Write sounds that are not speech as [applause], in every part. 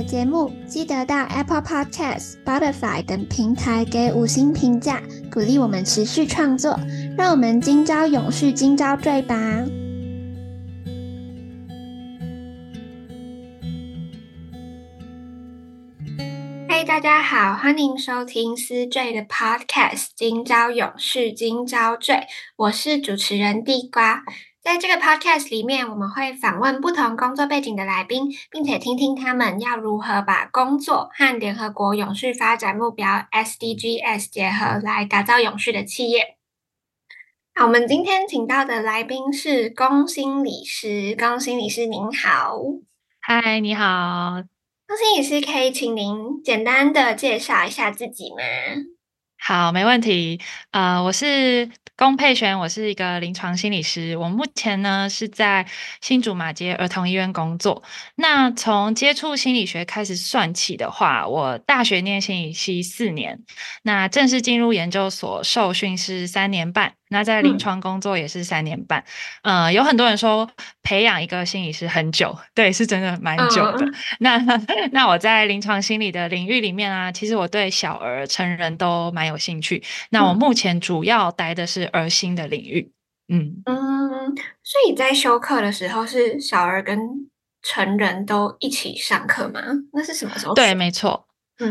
的节目记得到 Apple Podcast、Spotify 等平台给五星评价，鼓励我们持续创作。让我们今朝永续，今朝醉吧！嘿，大家好，欢迎收听思醉的 Podcast《今朝永续，今朝醉》，我是主持人地瓜。在这个 podcast 里面，我们会访问不同工作背景的来宾，并且听听他们要如何把工作和联合国永续发展目标 SDGs 结合，来打造永续的企业。好，我们今天请到的来宾是龚心理师，龚心理师您好。嗨，你好。龚心理师，可以请您简单的介绍一下自己吗？好，没问题。呃，我是。龚佩璇，我是一个临床心理师。我目前呢是在新竹马街儿童医院工作。那从接触心理学开始算起的话，我大学念心理系四年，那正式进入研究所受训是三年半。那在临床工作也是三年半，嗯、呃，有很多人说培养一个心理师很久，对，是真的蛮久的。嗯、那那我在临床心理的领域里面啊，其实我对小儿、成人都蛮有兴趣。那我目前主要待的是儿心的领域，嗯嗯，所以在修课的时候是小儿跟成人都一起上课吗？那是什么时候？对，没错。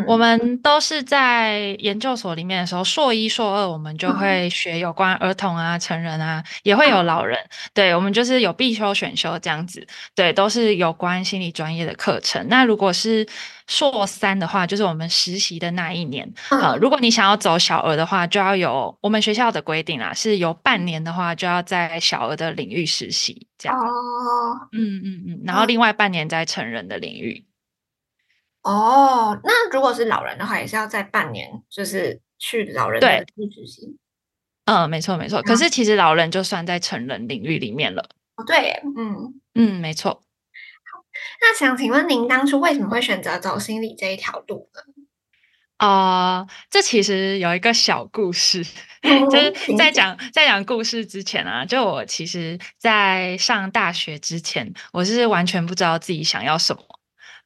我们都是在研究所里面的时候，硕一、硕二，我们就会学有关儿童啊、成人啊，也会有老人。对，我们就是有必修、选修这样子。对，都是有关心理专业的课程。那如果是硕三的话，就是我们实习的那一年。呃，如果你想要走小儿的话，就要有我们学校的规定啦，是有半年的话就要在小儿的领域实习这样。哦，嗯嗯嗯，然后另外半年在成人的领域。哦，那如果是老人的话，也是要在半年，就是去老人的领域实习。嗯，没错没错。可是其实老人就算在成人领域里面了。哦，对，嗯嗯，没错。好，那想请问您当初为什么会选择走心理这一条路呢？啊、呃，这其实有一个小故事，[laughs] 嗯、就是在讲在讲故事之前啊，就我其实，在上大学之前，我是完全不知道自己想要什么。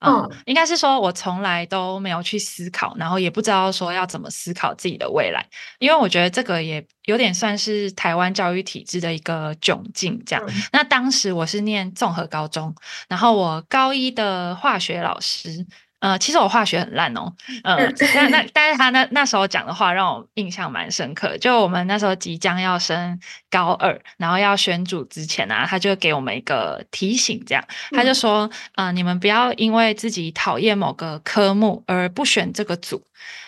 嗯，应该是说，我从来都没有去思考，然后也不知道说要怎么思考自己的未来，因为我觉得这个也有点算是台湾教育体制的一个窘境。这样，嗯、那当时我是念综合高中，然后我高一的化学老师。呃，其实我化学很烂哦，呃，[laughs] 那那但是他那那时候讲的话让我印象蛮深刻。就我们那时候即将要升高二，然后要选组之前啊，他就给我们一个提醒，这样他就说，嗯、呃，你们不要因为自己讨厌某个科目而不选这个组，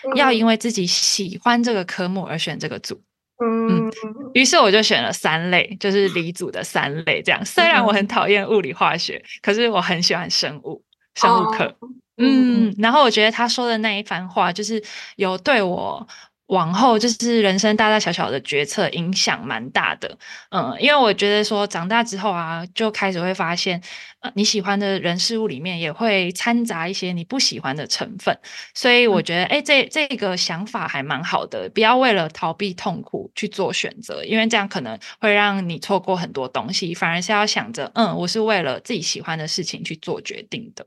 嗯、要因为自己喜欢这个科目而选这个组。嗯，于是我就选了三类，就是理组的三类，这样。虽然我很讨厌物理化学，可是我很喜欢生物，生物课。哦嗯，然后我觉得他说的那一番话，就是有对我往后就是人生大大小小的决策影响蛮大的。嗯，因为我觉得说长大之后啊，就开始会发现，呃，你喜欢的人事物里面也会掺杂一些你不喜欢的成分。所以我觉得，哎，这这个想法还蛮好的，不要为了逃避痛苦去做选择，因为这样可能会让你错过很多东西。反而是要想着，嗯，我是为了自己喜欢的事情去做决定的。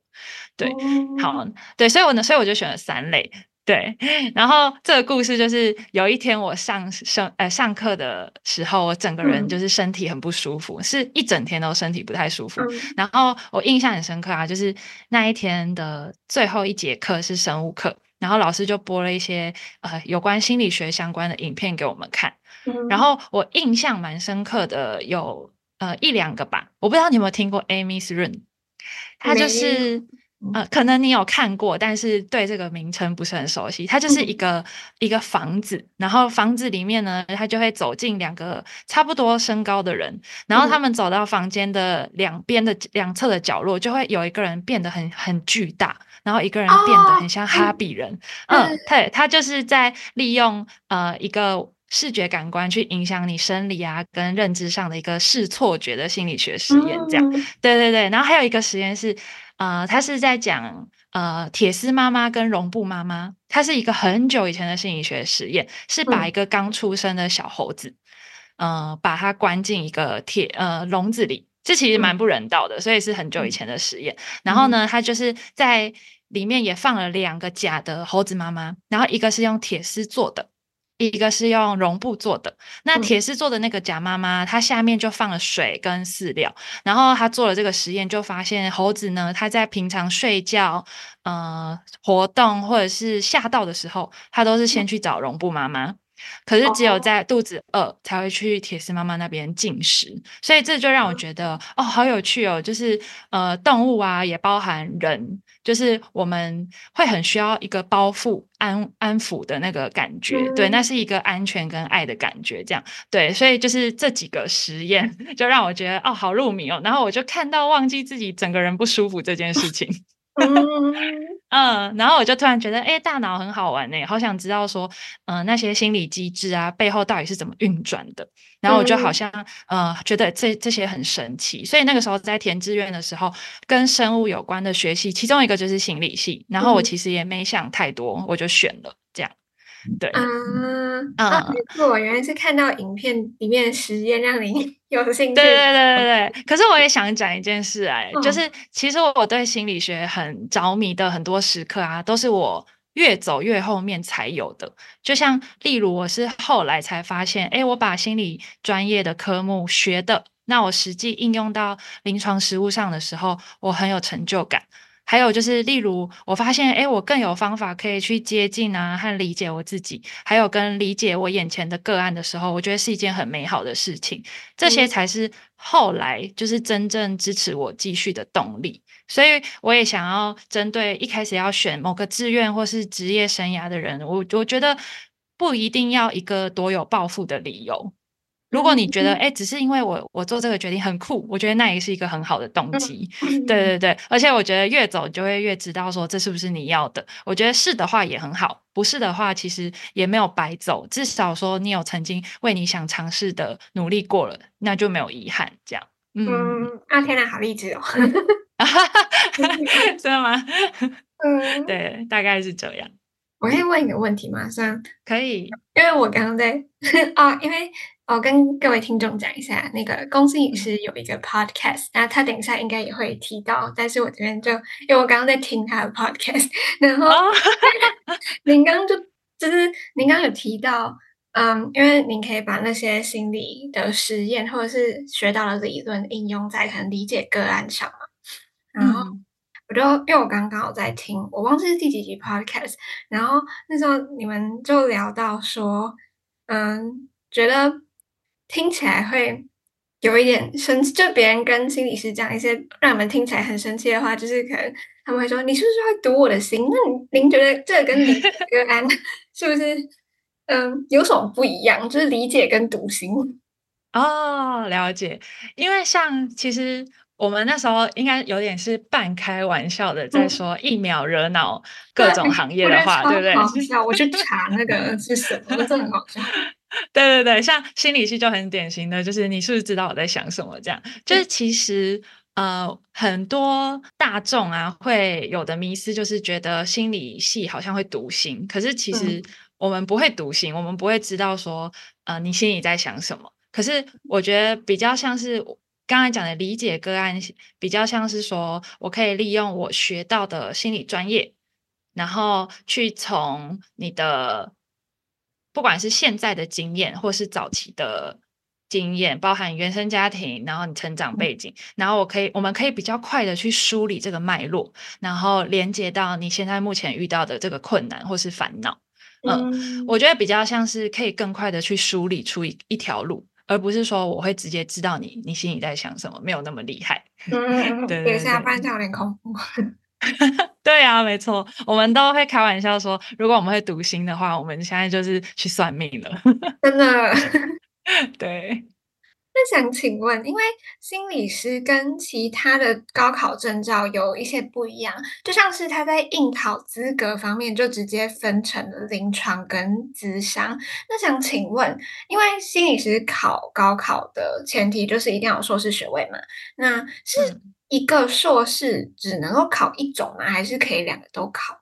对，好，对，所以我呢，所以我就选了三类，对，然后这个故事就是有一天我上上呃上课的时候，我整个人就是身体很不舒服，嗯、是一整天都身体不太舒服，嗯、然后我印象很深刻啊，就是那一天的最后一节课是生物课，然后老师就播了一些呃有关心理学相关的影片给我们看，嗯、然后我印象蛮深刻的有呃一两个吧，我不知道你有没有听过 Amy's Room。它就是，呃，可能你有看过，但是对这个名称不是很熟悉。它就是一个、嗯、一个房子，然后房子里面呢，他就会走进两个差不多身高的人，然后他们走到房间的两边的两侧的角落，就会有一个人变得很很巨大。然后一个人变得很像哈比人。哦、嗯，对，他就是在利用呃一个视觉感官去影响你生理啊跟认知上的一个视错觉的心理学实验，这样。嗯、对对对，然后还有一个实验是，呃，他是在讲呃铁丝妈妈跟绒布妈妈，它是一个很久以前的心理学实验，是把一个刚出生的小猴子。嗯呃，把它关进一个铁呃笼子里，这其实蛮不人道的，嗯、所以是很久以前的实验。嗯、然后呢，他就是在里面也放了两个假的猴子妈妈，然后一个是用铁丝做的，一个是用绒布做的。那铁丝做的那个假妈妈，它下面就放了水跟饲料。然后他做了这个实验，就发现猴子呢，它在平常睡觉、呃活动或者是吓到的时候，它都是先去找绒布妈妈。可是只有在肚子饿才会去铁丝妈妈那边进食，所以这就让我觉得哦，好有趣哦！就是呃，动物啊，也包含人，就是我们会很需要一个包覆、安安抚的那个感觉，嗯、对，那是一个安全跟爱的感觉，这样对，所以就是这几个实验 [laughs] 就让我觉得哦，好入迷哦，然后我就看到忘记自己整个人不舒服这件事情。嗯，然后我就突然觉得，哎，大脑很好玩呢，好想知道说，嗯、呃，那些心理机制啊，背后到底是怎么运转的。然后我就好像，嗯、呃，觉得这这些很神奇。所以那个时候在填志愿的时候，跟生物有关的学系，其中一个就是心理系。然后我其实也没想太多，我就选了对，嗯啊，没错，原来是看到影片里面的实验让你 [laughs] 有兴趣。对对对对对。可是我也想讲一件事哎，嗯、就是其实我对心理学很着迷的很多时刻啊，都是我越走越后面才有的。就像例如，我是后来才发现，哎，我把心理专业的科目学的，那我实际应用到临床实务上的时候，我很有成就感。还有就是，例如我发现，哎，我更有方法可以去接近啊和理解我自己，还有跟理解我眼前的个案的时候，我觉得是一件很美好的事情。这些才是后来就是真正支持我继续的动力。所以我也想要针对一开始要选某个志愿或是职业生涯的人，我我觉得不一定要一个多有抱负的理由。如果你觉得，哎，只是因为我我做这个决定很酷，我觉得那也是一个很好的动机。对对对，而且我觉得越走就会越知道说这是不是你要的。我觉得是的话也很好，不是的话其实也没有白走，至少说你有曾经为你想尝试的努力过了，那就没有遗憾。这样，嗯，嗯啊，天呐，好励志哦！[laughs] 真的吗？[laughs] 嗯，对，大概是这样。我可以问一个问题吗？这样可以，因为我刚刚在啊，[laughs] 因为。我跟各位听众讲一下，那个公司也是有一个 podcast，那他等一下应该也会提到，但是我这边就因为我刚刚在听他的 podcast，[laughs] 然后、oh. [laughs] 您刚刚就就是您刚刚有提到，嗯，因为您可以把那些心理的实验或者是学到的理论应用在可能理解个案上嘛，然后我就因为我刚刚好在听，我忘记是第几集 podcast，然后那时候你们就聊到说，嗯，觉得。听起来会有一点生气，就别人跟心理师讲一些让你们听起来很生气的话，就是可能他们会说：“你是不是会读我的心？”那您觉得这跟理解个案 [laughs] 是不是嗯有什么不一样？就是理解跟读心哦，了解。因为像其实我们那时候应该有点是半开玩笑的在说一秒惹恼 [laughs] 各种行业的话，嗯、对不对？好笑，我去查 [laughs] 那个是什么，真的很好笑。对对对，像心理系就很典型的，就是你是不是知道我在想什么？这样就是其实呃，很多大众啊会有的迷思，就是觉得心理系好像会读心，可是其实我们不会读心，我们不会知道说呃你心里在想什么。可是我觉得比较像是刚才讲的理解个案，比较像是说我可以利用我学到的心理专业，然后去从你的。不管是现在的经验，或是早期的经验，包含原生家庭，然后你成长背景，然后我可以，我们可以比较快的去梳理这个脉络，然后连接到你现在目前遇到的这个困难或是烦恼。嗯，嗯，我觉得比较像是可以更快的去梳理出一一条路，而不是说我会直接知道你你心里在想什么，没有那么厉害。嗯，[laughs] 对，对，对，下班有点恐怖。[laughs] 对啊，没错，我们都会开玩笑说，如果我们会读心的话，我们现在就是去算命了。真的，[laughs] 对。那想请问，因为心理师跟其他的高考证照有一些不一样，就像是他在应考资格方面就直接分成了临床跟资商。那想请问，因为心理师考高考的前提就是一定要有硕士学位嘛？那是一个硕士只能够考一种吗？还是可以两个都考？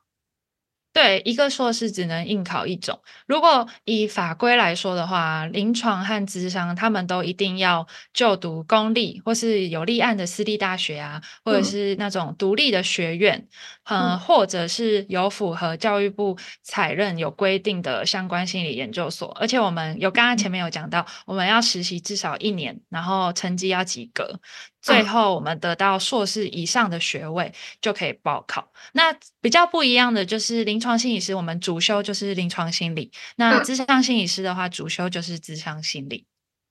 对，一个硕士只能应考一种。如果以法规来说的话，临床和咨商他们都一定要就读公立或是有立案的私立大学啊，或者是那种独立的学院，嗯，呃、或者是有符合教育部采认有规定的相关心理研究所。而且我们有刚刚前面有讲到，我们要实习至少一年，然后成绩要及格。最后，我们得到硕士以上的学位就可以报考。那比较不一样的就是临床心理师，我们主修就是临床心理；那智商心理师的话，主修就是智商心理。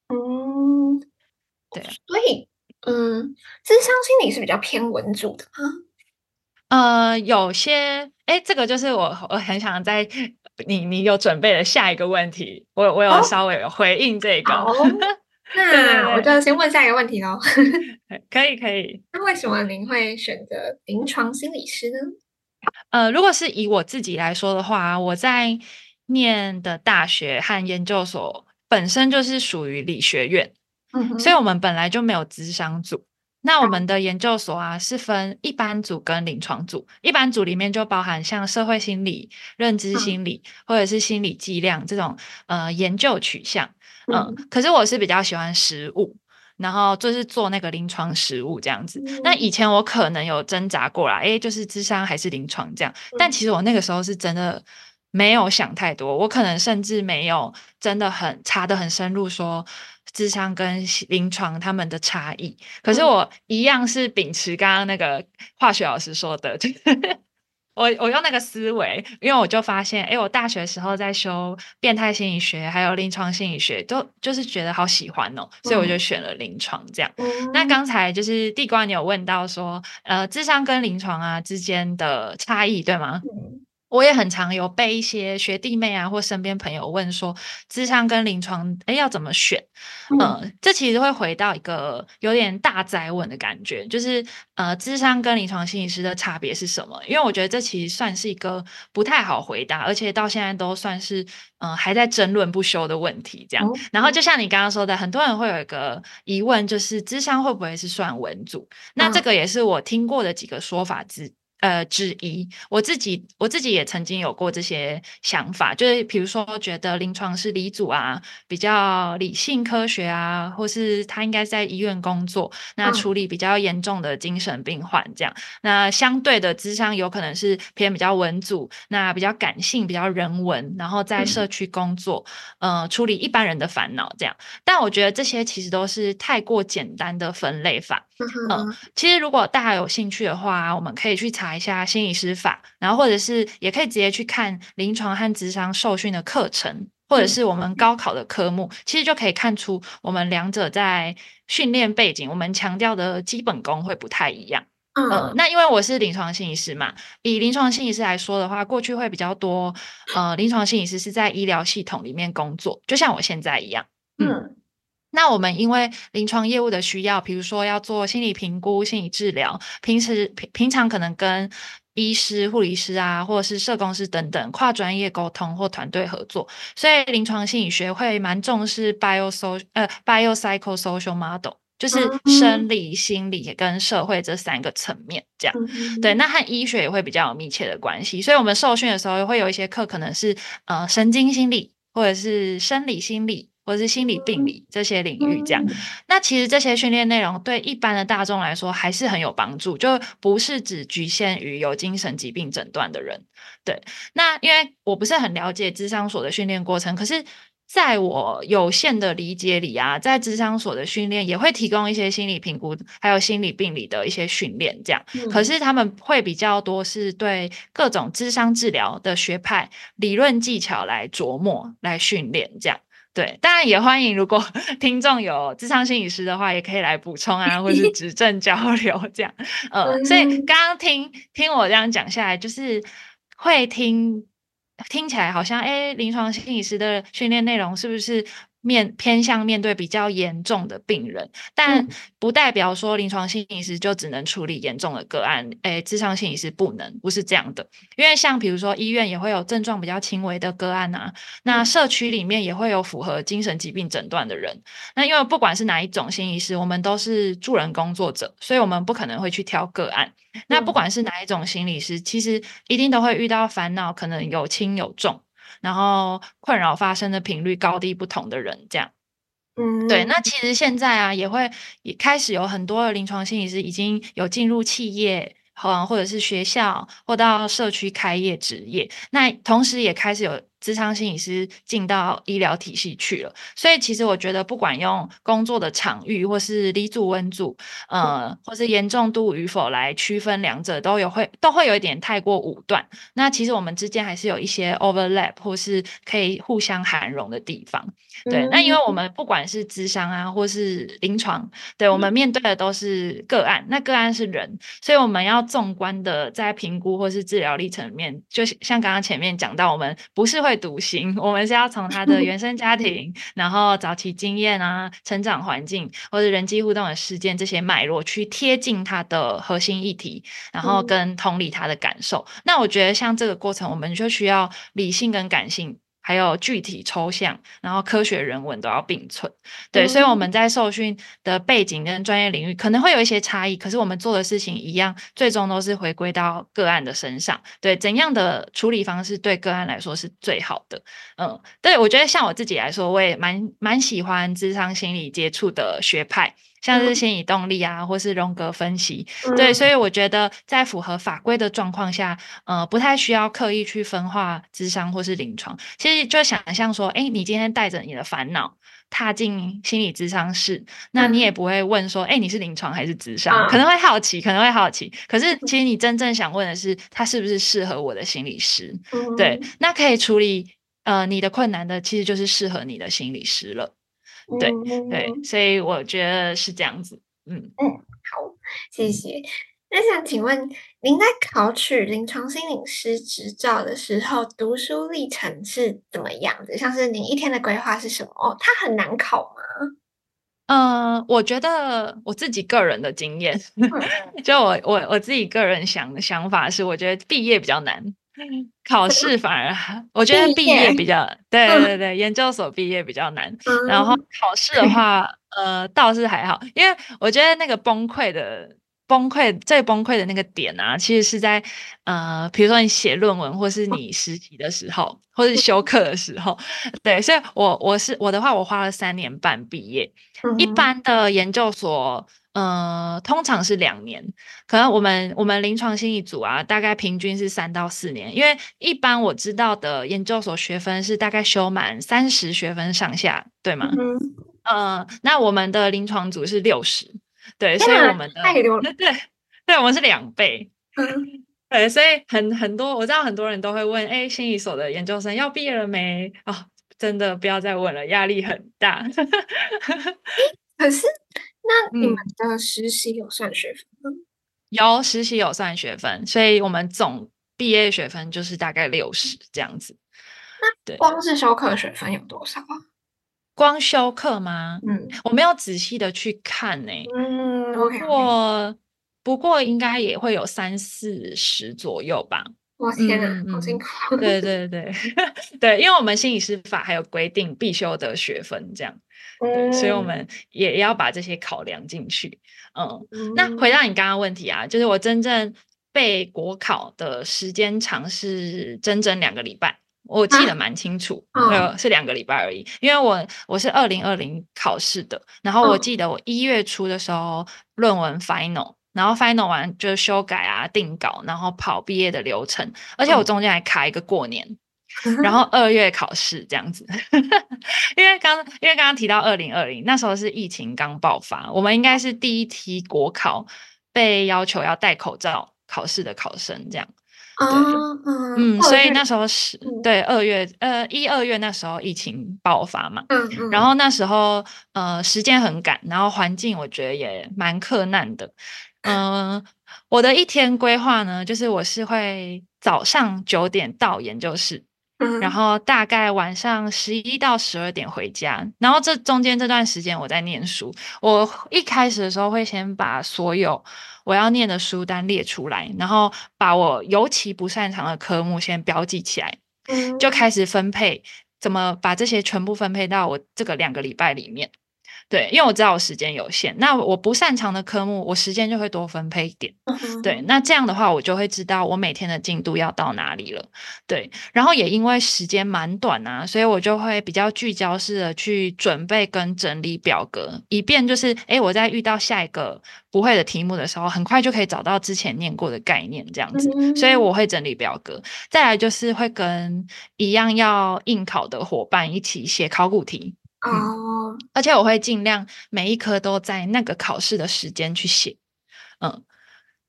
嗯，对。所以，嗯，智商心理是比较偏文组的吗？呃，有些，哎，这个就是我我很想在你你有准备的下一个问题，我我有稍微回应这个。哦 [laughs] 那我就先问下一个问题喽。[laughs] 可以可以。那为什么您会选择临床心理师呢？呃，如果是以我自己来说的话，我在念的大学和研究所本身就是属于理学院，嗯，所以我们本来就没有咨商组。那我们的研究所啊，是分一般组跟临床组。一般组里面就包含像社会心理、认知心理或者是心理计量这种呃研究取向。嗯，可是我是比较喜欢实物，然后就是做那个临床实务这样子。嗯、那以前我可能有挣扎过啦，诶，就是智商还是临床这样。但其实我那个时候是真的没有想太多，我可能甚至没有真的很查的很深入，说智商跟临床他们的差异。可是我一样是秉持刚刚那个化学老师说的，就是。我我用那个思维，因为我就发现，哎，我大学时候在修变态心理学，还有临床心理学，都就是觉得好喜欢哦，所以我就选了临床这样。嗯、那刚才就是地瓜，你有问到说，呃，智商跟临床啊之间的差异，对吗？嗯我也很常有被一些学弟妹啊或身边朋友问说，智商跟临床，哎，要怎么选？嗯、呃，这其实会回到一个有点大哉问的感觉，就是呃，智商跟临床心理师的差别是什么？因为我觉得这其实算是一个不太好回答，而且到现在都算是嗯、呃、还在争论不休的问题。这样，嗯、然后就像你刚刚说的，很多人会有一个疑问，就是智商会不会是算文组？那这个也是我听过的几个说法之。呃，之一，我自己我自己也曾经有过这些想法，就是比如说觉得临床是理组啊，比较理性科学啊，或是他应该在医院工作，那处理比较严重的精神病患这样。嗯、那相对的智商有可能是偏比较文组，那比较感性，比较人文，然后在社区工作，嗯、呃，处理一般人的烦恼这样。但我觉得这些其实都是太过简单的分类法。嗯、呃，其实如果大家有兴趣的话，我们可以去查。一下心理师法，然后或者是也可以直接去看临床和咨商受训的课程，或者是我们高考的科目，嗯、其实就可以看出我们两者在训练背景，我们强调的基本功会不太一样。嗯、呃，那因为我是临床心理师嘛，以临床心理师来说的话，过去会比较多，呃，临床心理师是在医疗系统里面工作，就像我现在一样。嗯。嗯那我们因为临床业务的需要，比如说要做心理评估、心理治疗，平时平平常可能跟医师、护理师啊，或者是社工师等等跨专业沟通或团队合作，所以临床心理学会蛮重视 bio social 呃 biopsychosocial model，就是生理、心理跟社会这三个层面这样。对，那和医学也会比较有密切的关系，所以我们受训的时候会有一些课可能是呃神经心理或者是生理心理。或者是心理病理这些领域，这样，那其实这些训练内容对一般的大众来说还是很有帮助，就不是只局限于有精神疾病诊断的人。对，那因为我不是很了解智商所的训练过程，可是在我有限的理解里啊，在智商所的训练也会提供一些心理评估，还有心理病理的一些训练，这样。可是他们会比较多是对各种智商治疗的学派理论技巧来琢磨、来训练，这样。对，当然也欢迎，如果 [laughs] 听众有智商心理师的话，也可以来补充啊，或是指正交流这样。呃，所以刚刚听听我这样讲下来，就是会听听起来好像，哎，临床心理师的训练内容是不是面偏向面对比较严重的病人，但不代表说临床心理师就只能处理严重的个案，诶，智商心理师不能，不是这样的。因为像比如说医院也会有症状比较轻微的个案啊，那社区里面也会有符合精神疾病诊断的人。那因为不管是哪一种心理师，我们都是助人工作者，所以我们不可能会去挑个案。那不管是哪一种心理师，其实一定都会遇到烦恼，可能有轻有重。然后困扰发生的频率高低不同的人，这样，嗯，对。那其实现在啊，也会也开始有很多的临床心理师已经有进入企业。或或者是学校，或到社区开业职业，那同时也开始有咨商心理师进到医疗体系去了。所以其实我觉得，不管用工作的场域，或是离组温组，呃，或是严重度与否来区分两者，都有会都会有一点太过武断。那其实我们之间还是有一些 overlap，或是可以互相涵容的地方。对，嗯、那因为我们不管是咨商啊，或是临床，对，我们面对的都是个案，嗯、那个案是人，所以我们要。纵观的在评估或是治疗历程里面，就像刚刚前面讲到，我们不是会读心，我们是要从他的 [laughs] 原生家庭，然后早期经验啊、成长环境或者人际互动的事件这些脉络去贴近他的核心议题，然后跟同理他的感受。嗯、那我觉得像这个过程，我们就需要理性跟感性。还有具体抽象，然后科学人文都要并存，对，嗯、所以我们在受训的背景跟专业领域可能会有一些差异，可是我们做的事情一样，最终都是回归到个案的身上，对，怎样的处理方式对个案来说是最好的？嗯，对，我觉得像我自己来说，我也蛮蛮喜欢智商心理接触的学派。像是心理动力啊，或是荣格分析，嗯、对，所以我觉得在符合法规的状况下，呃，不太需要刻意去分化智商或是临床。其实就想象说，哎，你今天带着你的烦恼踏进心理咨商室，那你也不会问说，哎，你是临床还是咨商？可能会好奇，可能会好奇。可是其实你真正想问的是，他是不是适合我的心理师？对，那可以处理呃你的困难的，其实就是适合你的心理师了。对对，所以我觉得是这样子。嗯嗯，好，谢谢。那想请问，您在考取临床心理师执照的时候，读书历程是怎么样的？像是您一天的规划是什么？哦，它很难考吗？嗯、呃，我觉得我自己个人的经验，[laughs] 就我我我自己个人想的想法是，我觉得毕业比较难。考试反而，[laughs] 我觉得毕业比较，业对对对，嗯、研究所毕业比较难。嗯、然后考试的话，呃，倒是还好，因为我觉得那个崩溃的崩溃最崩溃的那个点啊，其实是在呃，比如说你写论文，或是你实习的时候，或是修课的时候，对。所以我我是我的话，我花了三年半毕业。嗯、一般的研究所。呃，通常是两年，可能我们我们临床心理组啊，大概平均是三到四年，因为一般我知道的研究所学分是大概修满三十学分上下，对吗？嗯，呃，那我们的临床组是六十，对，所以我们的对对，对我们是两倍，[laughs] 嗯，对，所以很很多我知道很多人都会问，哎，心理所的研究生要毕业了没？哦，真的不要再问了，压力很大。[laughs] 可是。那 [laughs] 你们的实习有算学分吗？嗯，有实习有算学分，所以我们总毕业学分就是大概六十这样子。那光是修课学分有多少啊？光修课吗？嗯，我没有仔细的去看呢、欸。嗯，不过不过应该也会有三四十左右吧。我天哪，嗯、好辛苦！对对对 [laughs] 对，因为我们心理师法还有规定必修的学分这样。对，所以我们也要把这些考量进去。嗯，嗯，那回到你刚刚问题啊，就是我真正备国考的时间长是整整两个礼拜，我记得蛮清楚，啊哦、是两个礼拜而已。因为我我是二零二零考试的，然后我记得我一月初的时候论文 final，然后 final 完就修改啊、定稿，然后跑毕业的流程，而且我中间还卡一个过年。[laughs] 然后二月考试这样子，[laughs] 因为刚因为刚刚提到二零二零那时候是疫情刚爆发，我们应该是第一批国考被要求要戴口罩考试的考生这样。对嗯，所以那时候是对二月呃一二月那时候疫情爆发嘛，然后那时候呃时间很赶，然后环境我觉得也蛮克难的，嗯。我的一天规划呢，就是我是会早上九点到研究室，嗯，然后大概晚上十一到十二点回家，然后这中间这段时间我在念书。我一开始的时候会先把所有我要念的书单列出来，然后把我尤其不擅长的科目先标记起来，嗯，就开始分配，怎么把这些全部分配到我这个两个礼拜里面。对，因为我知道我时间有限，那我不擅长的科目，我时间就会多分配一点。嗯、对，那这样的话，我就会知道我每天的进度要到哪里了。对，然后也因为时间蛮短啊，所以我就会比较聚焦式的去准备跟整理表格，以便就是，诶，我在遇到下一个不会的题目的时候，很快就可以找到之前念过的概念，这样子。嗯、所以我会整理表格，再来就是会跟一样要应考的伙伴一起写考古题。哦、嗯，而且我会尽量每一科都在那个考试的时间去写，嗯，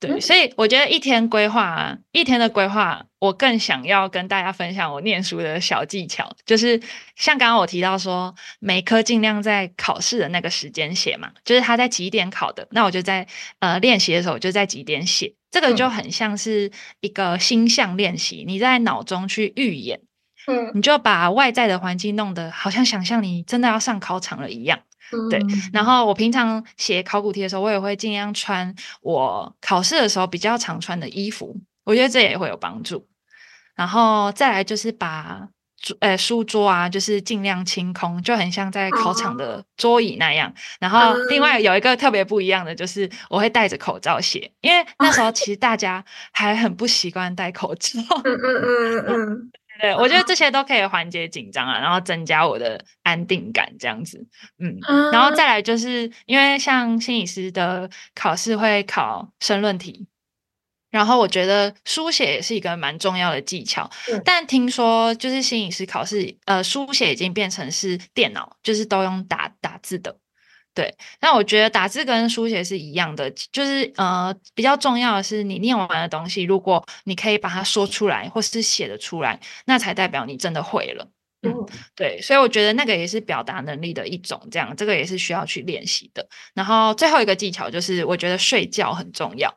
对，嗯、所以我觉得一天规划啊，一天的规划，我更想要跟大家分享我念书的小技巧，就是像刚刚我提到说，每科尽量在考试的那个时间写嘛，就是他在几点考的，那我就在呃练习的时候就在几点写，这个就很像是一个星象练习，你在脑中去预演。嗯，你就把外在的环境弄得好像想象你真的要上考场了一样，嗯、对。然后我平常写考古题的时候，我也会尽量穿我考试的时候比较常穿的衣服，我觉得这也会有帮助。然后再来就是把桌呃书桌啊，就是尽量清空，就很像在考场的桌椅那样。哦、然后另外有一个特别不一样的，就是我会戴着口罩写，因为那时候其实大家还很不习惯戴口罩。嗯嗯嗯嗯嗯。[laughs] 对，我觉得这些都可以缓解紧张啊，然后增加我的安定感，这样子，嗯，然后再来就是因为像心理师的考试会考申论题，然后我觉得书写也是一个蛮重要的技巧，嗯、但听说就是心理师考试，呃，书写已经变成是电脑，就是都用打打字的。对，那我觉得打字跟书写是一样的，就是呃，比较重要的是你念完的东西，如果你可以把它说出来，或是写得出来，那才代表你真的会了。嗯，对，所以我觉得那个也是表达能力的一种，这样这个也是需要去练习的。然后最后一个技巧就是，我觉得睡觉很重要。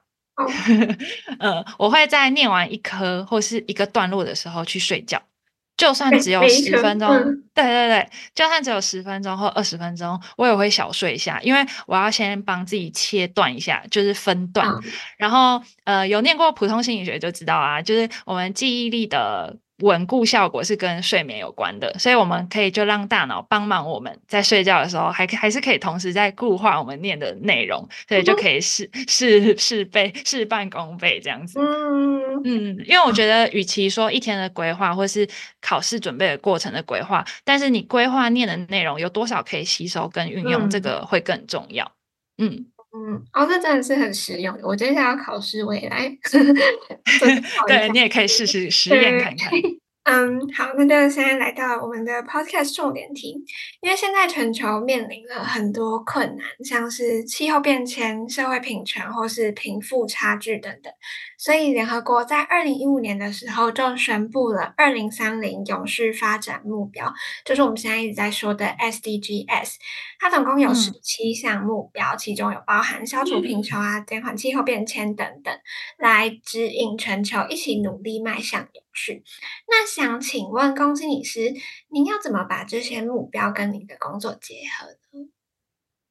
嗯，[laughs] 我会在念完一科或是一个段落的时候去睡觉。就算只有十分钟，嗯、对对对，就算只有十分钟或二十分钟，我也会小睡一下，因为我要先帮自己切断一下，就是分段。嗯、然后，呃，有念过普通心理学就知道啊，就是我们记忆力的。稳固效果是跟睡眠有关的，所以我们可以就让大脑帮忙我们在睡觉的时候，还还是可以同时在固化我们念的内容，所以就可以事事事倍事半功倍这样子。嗯嗯，因为我觉得，与其说一天的规划，或是考试准备的过程的规划，但是你规划念的内容有多少可以吸收跟运用，这个会更重要。嗯嗯，哦，这真的是很实用。我接下来要考试，我也来。[laughs] [laughs] 对，你也可以试试实验看看。嗯，好，那就现在来到我们的 podcast 重点题。因为现在全球面临了很多困难，像是气候变迁、社会平权或是贫富差距等等，所以联合国在二零一五年的时候就宣布了二零三零永续发展目标，就是我们现在一直在说的 SDGs。它总共有十七项目标，嗯、其中有包含消除贫穷啊、减缓气候变迁等等，来指引全球一起努力迈向永是。那想请问公司理师，您要怎么把这些目标跟你的工作结合呢？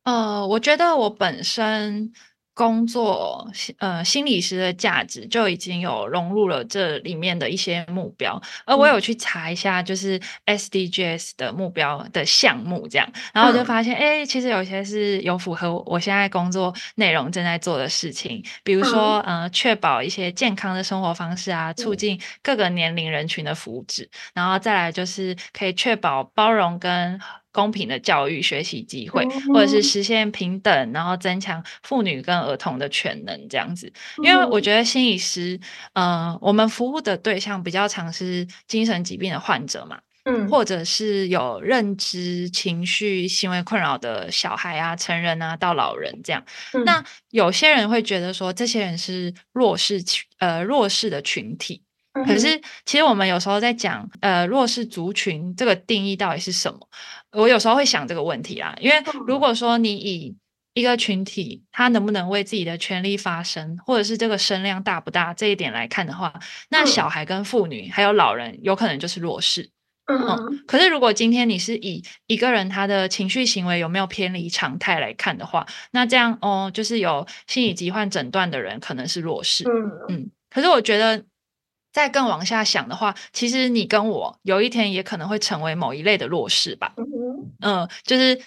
呃，我觉得我本身。工作，呃，心理师的价值就已经有融入了这里面的一些目标，而我有去查一下，就是 SDGs 的目标的项目这样，然后我就发现，哎、嗯，其实有些是有符合我现在工作内容正在做的事情，比如说，嗯、呃，确保一些健康的生活方式啊，促进各个年龄人群的福祉，嗯、然后再来就是可以确保包容跟。公平的教育学习机会，或者是实现平等，然后增强妇女跟儿童的全能，这样子。因为我觉得心理师，呃，我们服务的对象比较常是精神疾病的患者嘛，嗯，或者是有认知、情绪、行为困扰的小孩啊、成人啊到老人这样。嗯、那有些人会觉得说，这些人是弱势群，呃，弱势的群体。可是，其实我们有时候在讲，呃，弱势族群这个定义到底是什么？我有时候会想这个问题啊，因为如果说你以一个群体他能不能为自己的权利发声，或者是这个声量大不大这一点来看的话，那小孩跟妇女还有老人有可能就是弱势。嗯，嗯，可是如果今天你是以一个人他的情绪行为有没有偏离常态来看的话，那这样哦，就是有心理疾患诊断的人可能是弱势。嗯嗯。可是我觉得再更往下想的话，其实你跟我有一天也可能会成为某一类的弱势吧。嗯，就是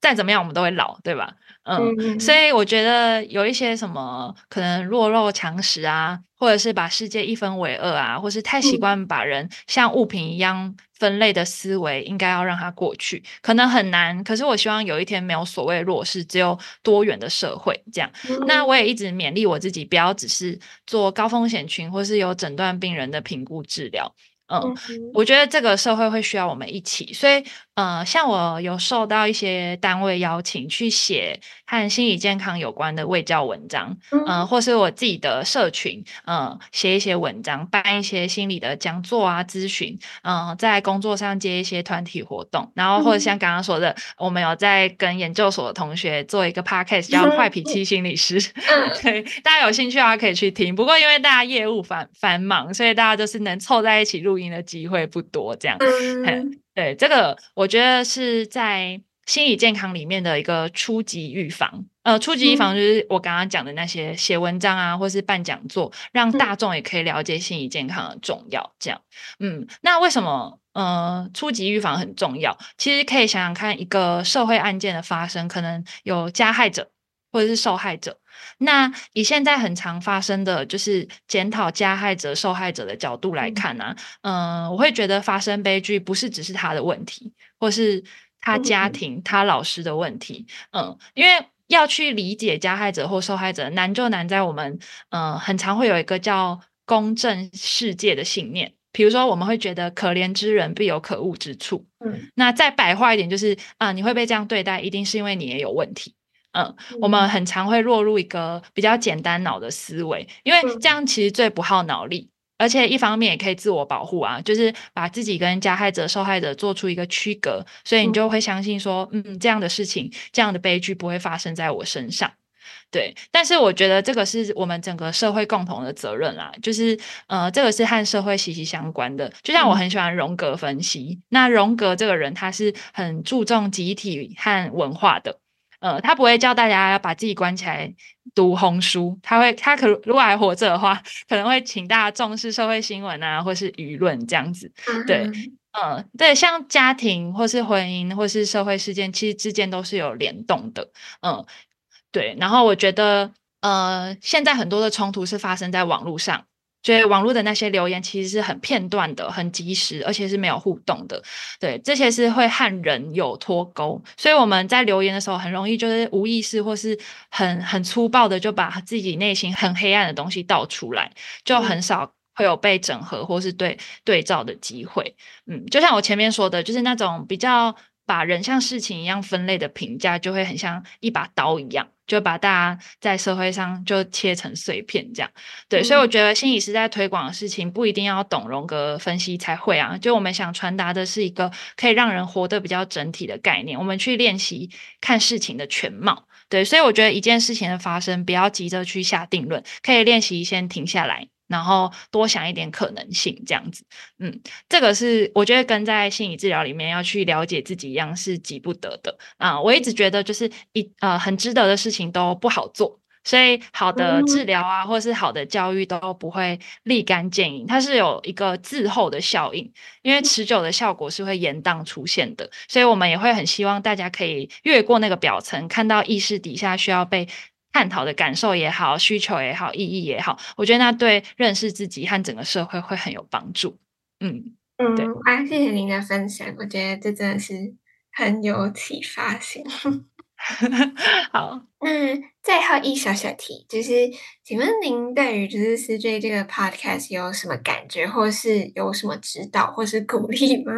再怎么样我们都会老，对吧？嗯，所以我觉得有一些什么可能弱肉强食啊，或者是把世界一分为二啊，或是太习惯把人像物品一样分类的思维，应该要让它过去。可能很难，可是我希望有一天没有所谓弱势，只有多元的社会这样。那我也一直勉励我自己，不要只是做高风险群或是有诊断病人的评估治疗。嗯，我觉得这个社会会需要我们一起，所以，呃，像我有受到一些单位邀请去写和心理健康有关的卫教文章，嗯、呃，或是我自己的社群，嗯、呃，写一些文章，办一些心理的讲座啊、咨询，嗯、呃，在工作上接一些团体活动，然后或者像刚刚说的，嗯、我们有在跟研究所的同学做一个 podcast 叫《坏脾气心理师 [laughs]》，嗯、对，大家有兴趣的话可以去听。不过因为大家业务繁繁忙，所以大家就是能凑在一起录。录音的机会不多，这样，嗯、对这个，我觉得是在心理健康里面的一个初级预防。呃，初级预防就是我刚刚讲的那些写文章啊，或是办讲座，让大众也可以了解心理健康的重要。这样，嗯，那为什么呃初级预防很重要？其实可以想想看，一个社会案件的发生，可能有加害者或者是受害者。那以现在很常发生的就是检讨加害者、受害者的角度来看呢、啊，嗯、呃，我会觉得发生悲剧不是只是他的问题，或是他家庭、他老师的问题，嗯，因为要去理解加害者或受害者，难就难在我们，嗯、呃，很常会有一个叫公正世界的信念，比如说我们会觉得可怜之人必有可恶之处，嗯，那再白话一点就是啊、呃，你会被这样对待，一定是因为你也有问题。嗯，我们很常会落入一个比较简单脑的思维，因为这样其实最不耗脑力，而且一方面也可以自我保护啊，就是把自己跟加害者、受害者做出一个区隔，所以你就会相信说，嗯，这样的事情、这样的悲剧不会发生在我身上。对，但是我觉得这个是我们整个社会共同的责任啦，就是呃，这个是和社会息息相关的。就像我很喜欢荣格分析，那荣格这个人他是很注重集体和文化的。呃，他不会叫大家要把自己关起来读红书，他会，他可如果还活着的话，可能会请大家重视社会新闻啊，或是舆论这样子。对，嗯、呃，对，像家庭或是婚姻或是社会事件，其实之间都是有联动的。嗯、呃，对。然后我觉得，呃，现在很多的冲突是发生在网络上。所以网络的那些留言其实是很片段的、很及时，而且是没有互动的。对，这些是会和人有脱钩，所以我们在留言的时候很容易就是无意识或是很很粗暴的就把自己内心很黑暗的东西倒出来，就很少会有被整合或是对对照的机会。嗯，就像我前面说的，就是那种比较把人像事情一样分类的评价，就会很像一把刀一样。就把大家在社会上就切成碎片，这样对，嗯、所以我觉得心理师在推广的事情不一定要懂荣格分析才会啊。就我们想传达的是一个可以让人活得比较整体的概念，我们去练习看事情的全貌。对，所以我觉得一件事情的发生，不要急着去下定论，可以练习先停下来。然后多想一点可能性，这样子，嗯，这个是我觉得跟在心理治疗里面要去了解自己一样是急不得的啊。我一直觉得就是一呃很值得的事情都不好做，所以好的治疗啊，或是好的教育都不会立竿见影，它是有一个滞后的效应，因为持久的效果是会延宕出现的，所以我们也会很希望大家可以越过那个表层，看到意识底下需要被。探讨的感受也好，需求也好，意义也好，我觉得那对认识自己和整个社会会很有帮助。嗯嗯，对啊，谢谢您的分享，我觉得这真的是很有启发性。[laughs] 好，[laughs] 那最后一小小题，就是请问您对于就是思缀这个 podcast 有什么感觉，或是有什么指导，或是鼓励吗？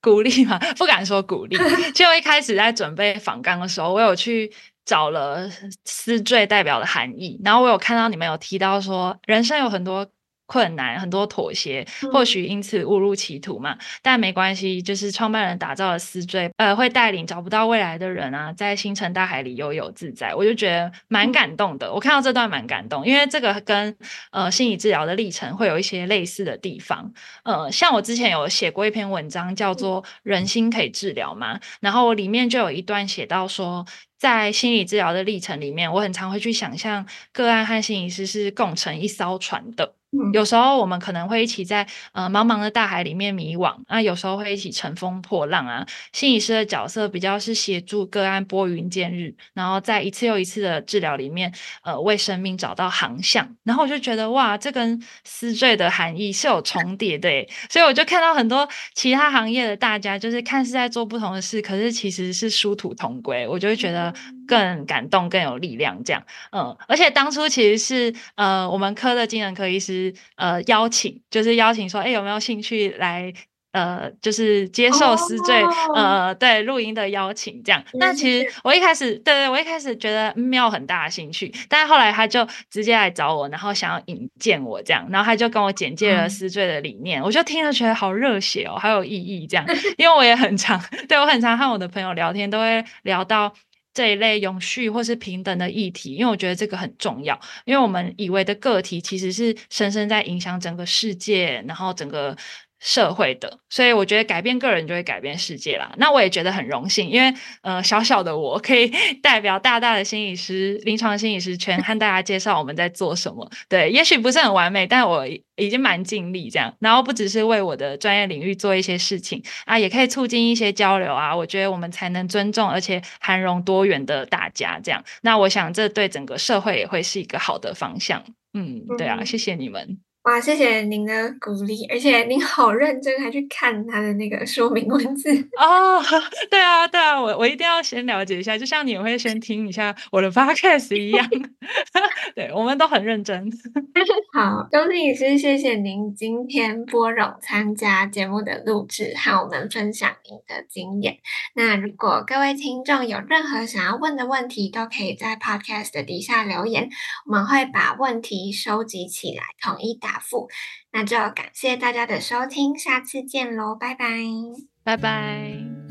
鼓励吗？[laughs] 不敢说鼓励。就一开始在准备访纲的时候，我有去。找了思坠代表的含义，然后我有看到你们有提到说，人生有很多困难，很多妥协，或许因此误入歧途嘛。嗯、但没关系，就是创办人打造的思追，呃，会带领找不到未来的人啊，在星辰大海里悠游自在。我就觉得蛮感动的。嗯、我看到这段蛮感动，因为这个跟呃心理治疗的历程会有一些类似的地方。呃，像我之前有写过一篇文章，叫做《人心可以治疗吗》，嗯、然后我里面就有一段写到说。在心理治疗的历程里面，我很常会去想象个案和心理师是共乘一艘船的。有时候我们可能会一起在呃茫茫的大海里面迷惘，那有时候会一起乘风破浪啊。心理师的角色比较是协助个案拨云见日，然后在一次又一次的治疗里面，呃，为生命找到航向。然后我就觉得哇，这跟思坠的含义是有重叠的，所以我就看到很多其他行业的大家，就是看似在做不同的事，可是其实是殊途同归，我就会觉得更感动、更有力量这样。嗯，而且当初其实是呃我们科的精神科医师。呃，邀请就是邀请说，哎，有没有兴趣来呃，就是接受思缀、oh. 呃，对录音的邀请这样。那其实我一开始，对对，我一开始觉得没有很大的兴趣，但是后来他就直接来找我，然后想要引荐我这样，然后他就跟我简介了思罪的理念，嗯、我就听了觉得好热血哦，好有意义这样。因为我也很常，[laughs] 对我很常和我的朋友聊天，都会聊到。这一类永续或是平等的议题，因为我觉得这个很重要，因为我们以为的个体其实是深深在影响整个世界，然后整个。社会的，所以我觉得改变个人就会改变世界啦。那我也觉得很荣幸，因为呃，小小的我可以 [laughs] 代表大大的心理师、临床心理师圈，[laughs] 和大家介绍我们在做什么。对，也许不是很完美，但我已经蛮尽力这样。然后不只是为我的专业领域做一些事情啊，也可以促进一些交流啊。我觉得我们才能尊重而且涵容多元的大家这样。那我想这对整个社会也会是一个好的方向。嗯，对啊，谢谢你们。哇，谢谢您的鼓励，而且您好认真，还去看他的那个说明文字 [laughs] 哦。[laughs] 对啊，对啊，我我一定要先了解一下，就像你会先听一下我的 podcast 一样。[laughs] 对，我们都很认真。好，钟心理师，谢谢您今天拨冗参加节目的录制，和我们分享您的经验。那如果各位听众有任何想要问的问题，都可以在 podcast 的底下留言，我们会把问题收集起来，统一复。那就要感谢大家的收听，下次见喽，拜拜，拜拜。